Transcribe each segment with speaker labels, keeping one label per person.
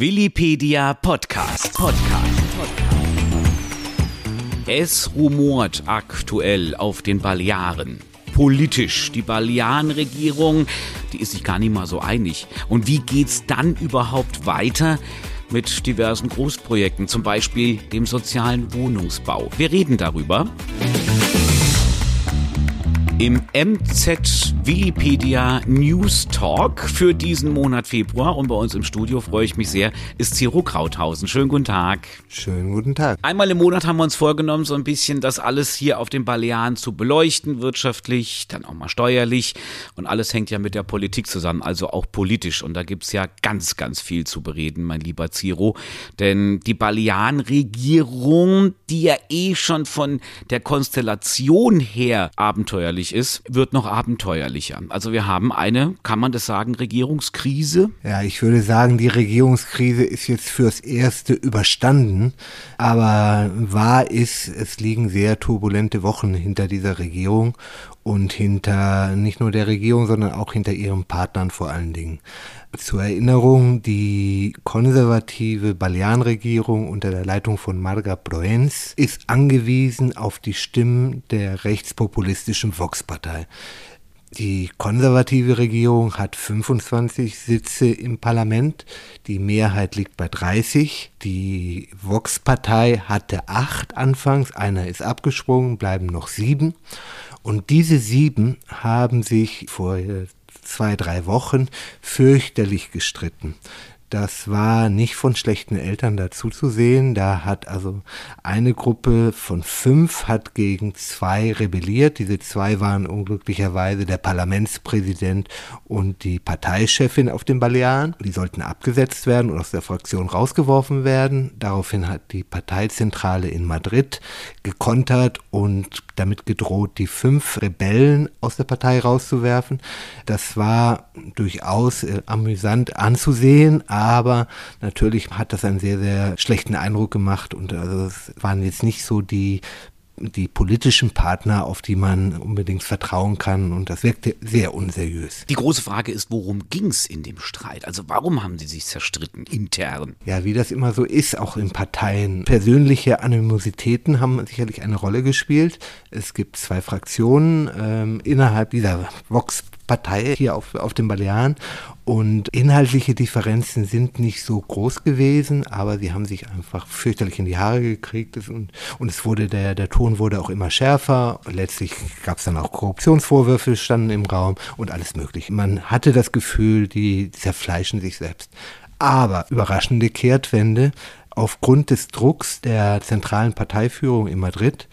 Speaker 1: Willipedia Podcast. Podcast. Es rumort aktuell auf den Balearen. Politisch. Die Balearenregierung, die ist sich gar nicht mal so einig. Und wie geht's dann überhaupt weiter? Mit diversen Großprojekten, zum Beispiel dem sozialen Wohnungsbau. Wir reden darüber. Im MZ Wikipedia News Talk für diesen Monat Februar und bei uns im Studio freue ich mich sehr, ist Zero Krauthausen. Schönen guten Tag.
Speaker 2: Schönen guten Tag.
Speaker 1: Einmal im Monat haben wir uns vorgenommen, so ein bisschen das alles hier auf den Balearen zu beleuchten, wirtschaftlich, dann auch mal steuerlich und alles hängt ja mit der Politik zusammen, also auch politisch und da gibt's ja ganz, ganz viel zu bereden, mein lieber Zero, denn die Balearenregierung, die ja eh schon von der Konstellation her abenteuerlich abenteuerlich ist, wird noch abenteuerlicher. Also wir haben eine, kann man das sagen, Regierungskrise?
Speaker 2: Ja, ich würde sagen, die Regierungskrise ist jetzt fürs Erste überstanden. Aber wahr ist, es liegen sehr turbulente Wochen hinter dieser Regierung und hinter nicht nur der Regierung, sondern auch hinter ihren Partnern vor allen Dingen. Zur Erinnerung, die konservative Balearenregierung unter der Leitung von Marga Proens ist angewiesen auf die Stimmen der rechtspopulistischen Vox-Partei. Die konservative Regierung hat 25 Sitze im Parlament, die Mehrheit liegt bei 30. Die Vox-Partei hatte acht anfangs, einer ist abgesprungen, bleiben noch sieben. Und diese sieben haben sich vor zwei, drei Wochen fürchterlich gestritten. Das war nicht von schlechten Eltern dazu zu sehen. Da hat also eine Gruppe von fünf hat gegen zwei rebelliert. Diese zwei waren unglücklicherweise der Parlamentspräsident und die Parteichefin auf den Balearen. Die sollten abgesetzt werden und aus der Fraktion rausgeworfen werden. Daraufhin hat die Parteizentrale in Madrid gekontert und damit gedroht, die fünf Rebellen aus der Partei rauszuwerfen. Das war durchaus äh, amüsant anzusehen, aber natürlich hat das einen sehr, sehr schlechten Eindruck gemacht und also es waren jetzt nicht so die die politischen Partner, auf die man unbedingt vertrauen kann. Und das wirkte sehr unseriös.
Speaker 1: Die große Frage ist, worum ging es in dem Streit? Also warum haben sie sich zerstritten intern?
Speaker 2: Ja, wie das immer so ist, auch in Parteien. Persönliche Animositäten haben sicherlich eine Rolle gespielt. Es gibt zwei Fraktionen ähm, innerhalb dieser Vox Partei hier auf, auf den Balearen. Und inhaltliche Differenzen sind nicht so groß gewesen, aber sie haben sich einfach fürchterlich in die Haare gekriegt. Und, und es wurde, der, der Ton wurde auch immer schärfer. Letztlich gab es dann auch Korruptionsvorwürfe, standen im Raum und alles mögliche. Man hatte das Gefühl, die zerfleischen sich selbst. Aber überraschende Kehrtwende. Aufgrund des Drucks der zentralen Parteiführung in Madrid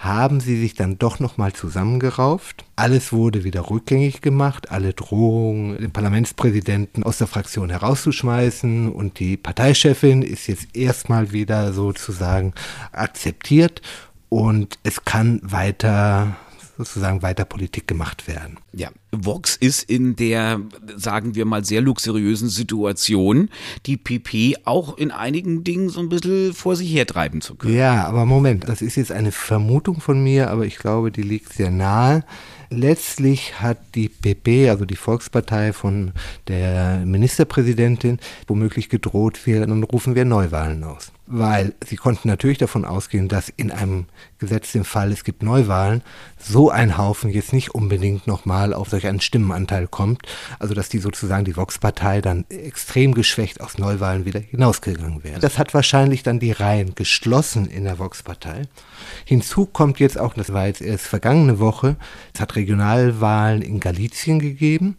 Speaker 2: haben sie sich dann doch nochmal zusammengerauft. Alles wurde wieder rückgängig gemacht, alle Drohungen, den Parlamentspräsidenten aus der Fraktion herauszuschmeißen und die Parteichefin ist jetzt erstmal wieder sozusagen akzeptiert und es kann weiter sozusagen weiter Politik gemacht werden.
Speaker 1: Ja, Vox ist in der, sagen wir mal, sehr luxuriösen Situation, die PP auch in einigen Dingen so ein bisschen vor sich hertreiben zu können.
Speaker 2: Ja, aber Moment, das ist jetzt eine Vermutung von mir, aber ich glaube, die liegt sehr nahe. Letztlich hat die PP, also die Volkspartei von der Ministerpräsidentin, womöglich gedroht, wir, dann rufen wir Neuwahlen aus weil sie konnten natürlich davon ausgehen, dass in einem gesetzten Fall, es gibt Neuwahlen, so ein Haufen jetzt nicht unbedingt nochmal auf solch einen Stimmenanteil kommt, also dass die sozusagen die Vox-Partei dann extrem geschwächt aus Neuwahlen wieder hinausgegangen wäre. Das hat wahrscheinlich dann die Reihen geschlossen in der Vox-Partei. Hinzu kommt jetzt auch, das war jetzt erst vergangene Woche, es hat Regionalwahlen in Galizien gegeben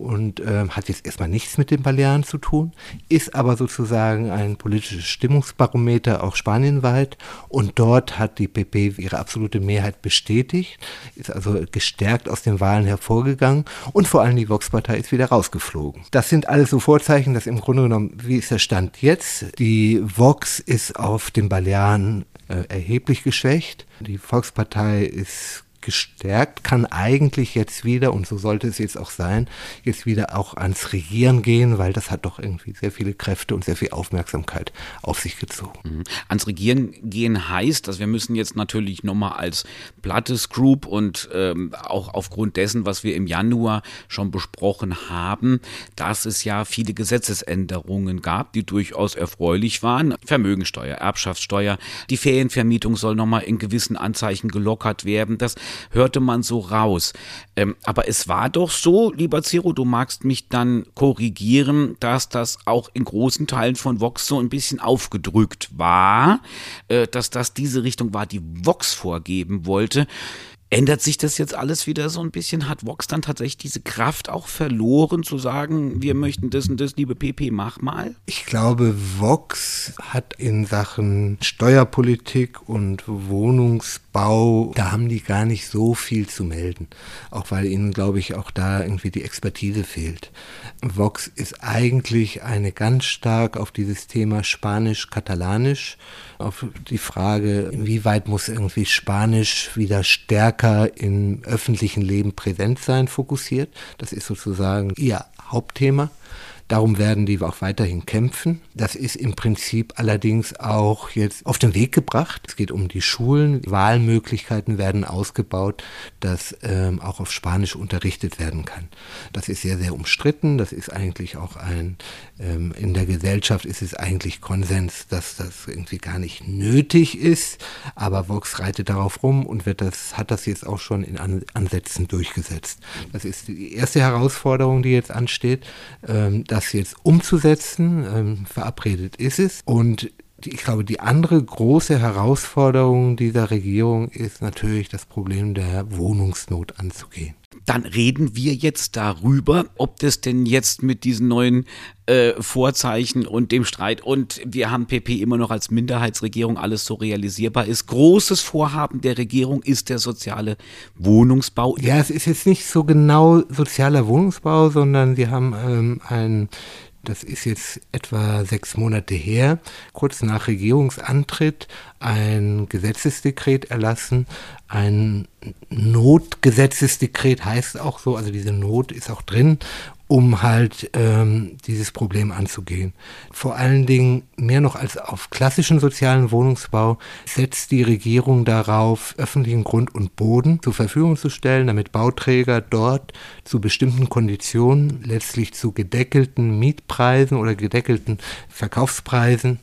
Speaker 2: und äh, hat jetzt erstmal nichts mit den Balearen zu tun, ist aber sozusagen ein politisches Stimmungsbarometer auch spanienweit und dort hat die PP ihre absolute Mehrheit bestätigt, ist also gestärkt aus den Wahlen hervorgegangen und vor allem die Vox-Partei ist wieder rausgeflogen. Das sind alles so Vorzeichen, dass im Grunde genommen, wie ist der Stand jetzt? Die Vox ist auf den Balearen äh, erheblich geschwächt. Die Volkspartei ist gestärkt, kann eigentlich jetzt wieder, und so sollte es jetzt auch sein, jetzt wieder auch ans Regieren gehen, weil das hat doch irgendwie sehr viele Kräfte und sehr viel Aufmerksamkeit auf sich gezogen.
Speaker 1: Mhm. Ans Regieren gehen heißt, dass wir müssen jetzt natürlich nochmal als Blattes Group und ähm, auch aufgrund dessen, was wir im Januar schon besprochen haben, dass es ja viele Gesetzesänderungen gab, die durchaus erfreulich waren. Vermögensteuer, Erbschaftssteuer, die Ferienvermietung soll nochmal in gewissen Anzeichen gelockert werden. Das hörte man so raus. Ähm, aber es war doch so, lieber Ciro, du magst mich dann korrigieren, dass das auch in großen Teilen von Vox so ein bisschen aufgedrückt war, äh, dass das diese Richtung war, die Vox vorgeben wollte. Ändert sich das jetzt alles wieder so ein bisschen? Hat Vox dann tatsächlich diese Kraft auch verloren, zu sagen, wir möchten das und das, liebe PP, mach mal?
Speaker 2: Ich glaube, Vox hat in Sachen Steuerpolitik und Wohnungsbau, da haben die gar nicht so viel zu melden. Auch weil ihnen, glaube ich, auch da irgendwie die Expertise fehlt. Vox ist eigentlich eine ganz stark auf dieses Thema Spanisch-Katalanisch, auf die Frage, inwieweit muss irgendwie Spanisch wieder stärker im öffentlichen Leben präsent sein, fokussiert. Das ist sozusagen ihr Hauptthema. Darum werden die auch weiterhin kämpfen. Das ist im Prinzip allerdings auch jetzt auf den Weg gebracht. Es geht um die Schulen. Wahlmöglichkeiten werden ausgebaut, dass ähm, auch auf Spanisch unterrichtet werden kann. Das ist sehr, sehr umstritten. Das ist eigentlich auch ein, ähm, in der Gesellschaft ist es eigentlich Konsens, dass das irgendwie gar nicht nötig ist. Aber Vox reitet darauf rum und wird das, hat das jetzt auch schon in An Ansätzen durchgesetzt. Das ist die erste Herausforderung, die jetzt ansteht. Ähm, das jetzt umzusetzen. Ähm, verabredet ist es. Und ich glaube, die andere große Herausforderung dieser Regierung ist natürlich das Problem der Wohnungsnot anzugehen.
Speaker 1: Dann reden wir jetzt darüber, ob das denn jetzt mit diesen neuen äh, Vorzeichen und dem Streit und wir haben PP immer noch als Minderheitsregierung alles so realisierbar ist. Großes Vorhaben der Regierung ist der soziale Wohnungsbau.
Speaker 2: Ja, es ist jetzt nicht so genau sozialer Wohnungsbau, sondern sie haben ähm, ein das ist jetzt etwa sechs Monate her, kurz nach Regierungsantritt, ein Gesetzesdekret erlassen. Ein Notgesetzesdekret heißt auch so, also diese Not ist auch drin, um halt ähm, dieses Problem anzugehen. Vor allen Dingen mehr noch als auf klassischen sozialen Wohnungsbau setzt die Regierung darauf, öffentlichen Grund und Boden zur Verfügung zu stellen, damit Bauträger dort zu bestimmten Konditionen, letztlich zu gedeckelten Mietpreisen oder gedeckelten Verkaufspreisen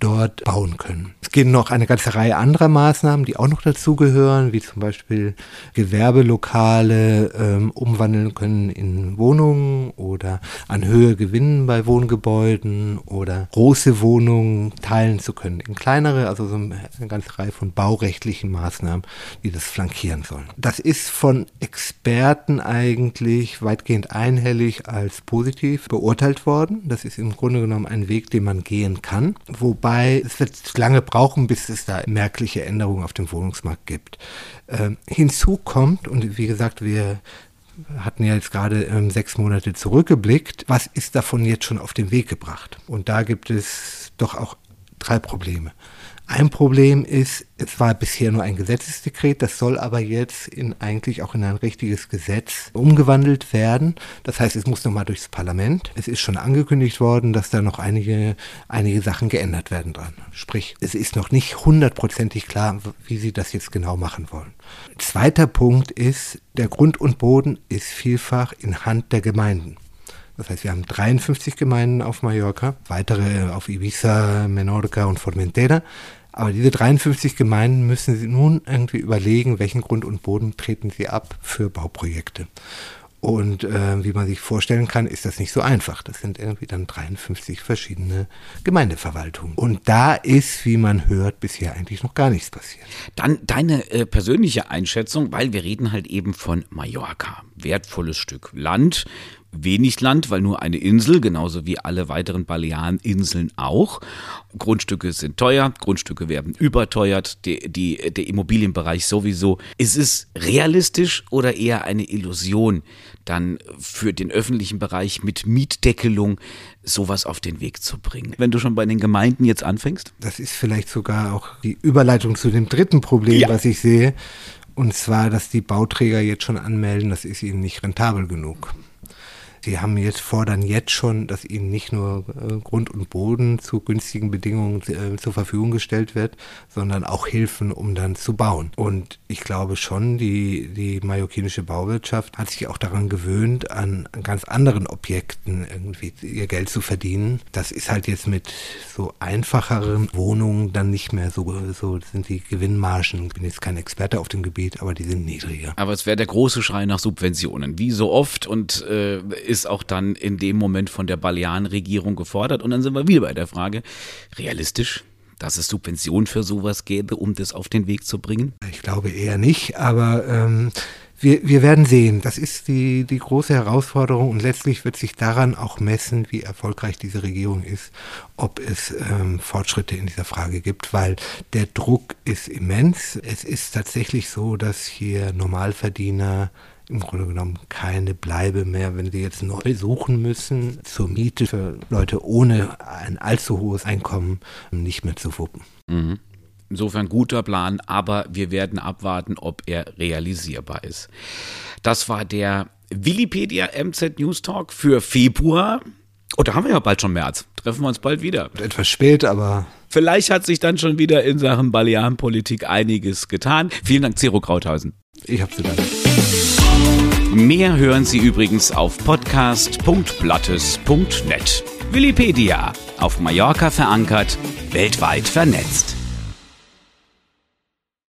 Speaker 2: dort bauen können. Es gibt noch eine ganze Reihe anderer Maßnahmen, die auch noch dazugehören, wie zum Beispiel Gewerbelokale ähm, umwandeln können in Wohnungen oder an Höhe gewinnen bei Wohngebäuden oder große Wohnungen teilen zu können in kleinere, also so eine ganze Reihe von baurechtlichen Maßnahmen, die das flankieren sollen. Das ist von Experten eigentlich weitgehend einhellig als positiv beurteilt worden. Das ist im Grunde genommen ein Weg, den man gehen kann, wobei Wobei es wird lange brauchen, bis es da merkliche Änderungen auf dem Wohnungsmarkt gibt. Ähm, hinzu kommt, und wie gesagt, wir hatten ja jetzt gerade ähm, sechs Monate zurückgeblickt, was ist davon jetzt schon auf den Weg gebracht? Und da gibt es doch auch drei Probleme. Ein Problem ist, es war bisher nur ein Gesetzesdekret, das soll aber jetzt in eigentlich auch in ein richtiges Gesetz umgewandelt werden. Das heißt, es muss nochmal durchs Parlament. Es ist schon angekündigt worden, dass da noch einige, einige Sachen geändert werden dran. Sprich, es ist noch nicht hundertprozentig klar, wie sie das jetzt genau machen wollen. Zweiter Punkt ist, der Grund und Boden ist vielfach in Hand der Gemeinden. Das heißt, wir haben 53 Gemeinden auf Mallorca, weitere auf Ibiza, Menorca und Formentera. Aber diese 53 Gemeinden müssen sie nun irgendwie überlegen, welchen Grund und Boden treten sie ab für Bauprojekte. Und äh, wie man sich vorstellen kann, ist das nicht so einfach. Das sind irgendwie dann 53 verschiedene Gemeindeverwaltungen. Und da ist, wie man hört, bisher eigentlich noch gar nichts passiert.
Speaker 1: Dann deine äh, persönliche Einschätzung, weil wir reden halt eben von Mallorca. Wertvolles Stück Land wenig Land, weil nur eine Insel, genauso wie alle weiteren Baleareninseln auch. Grundstücke sind teuer, Grundstücke werden überteuert, die, die, der Immobilienbereich sowieso. Ist es realistisch oder eher eine Illusion, dann für den öffentlichen Bereich mit Mietdeckelung sowas auf den Weg zu bringen? Wenn du schon bei den Gemeinden jetzt anfängst?
Speaker 2: Das ist vielleicht sogar auch die Überleitung zu dem dritten Problem, ja. was ich sehe. Und zwar, dass die Bauträger jetzt schon anmelden, das ist ihnen nicht rentabel genug. Sie haben jetzt, fordern jetzt schon, dass ihnen nicht nur äh, Grund und Boden zu günstigen Bedingungen äh, zur Verfügung gestellt wird, sondern auch Hilfen, um dann zu bauen. Und ich glaube schon, die, die mallorquinische Bauwirtschaft hat sich auch daran gewöhnt, an, an ganz anderen Objekten irgendwie ihr Geld zu verdienen. Das ist halt jetzt mit so einfacheren Wohnungen dann nicht mehr so, so sind die Gewinnmargen. Ich bin jetzt kein Experte auf dem Gebiet, aber die sind niedriger.
Speaker 1: Aber es wäre der große Schrei nach Subventionen, wie so oft und äh, ist auch dann in dem Moment von der Balearenregierung gefordert. Und dann sind wir wieder bei der Frage, realistisch? dass es Subventionen für sowas gäbe, um das auf den Weg zu bringen?
Speaker 2: Ich glaube eher nicht, aber ähm, wir, wir werden sehen. Das ist die, die große Herausforderung und letztlich wird sich daran auch messen, wie erfolgreich diese Regierung ist, ob es ähm, Fortschritte in dieser Frage gibt, weil der Druck ist immens. Es ist tatsächlich so, dass hier Normalverdiener im Grunde genommen keine Bleibe mehr, wenn sie jetzt neu suchen müssen, zur Miete für Leute ohne ein allzu hohes Einkommen nicht mehr zu wuppen.
Speaker 1: Mhm. Insofern guter Plan, aber wir werden abwarten, ob er realisierbar ist. Das war der Wikipedia MZ News Talk für Februar. Oh, da haben wir ja bald schon März. Treffen wir uns bald wieder.
Speaker 2: Etwas spät, aber.
Speaker 1: Vielleicht hat sich dann schon wieder in Sachen Balearenpolitik einiges getan. Vielen Dank, Zero Krauthausen.
Speaker 2: Ich habe zu danken.
Speaker 1: Mehr hören Sie übrigens auf podcast.blattes.net. Willipedia, auf Mallorca verankert, weltweit vernetzt.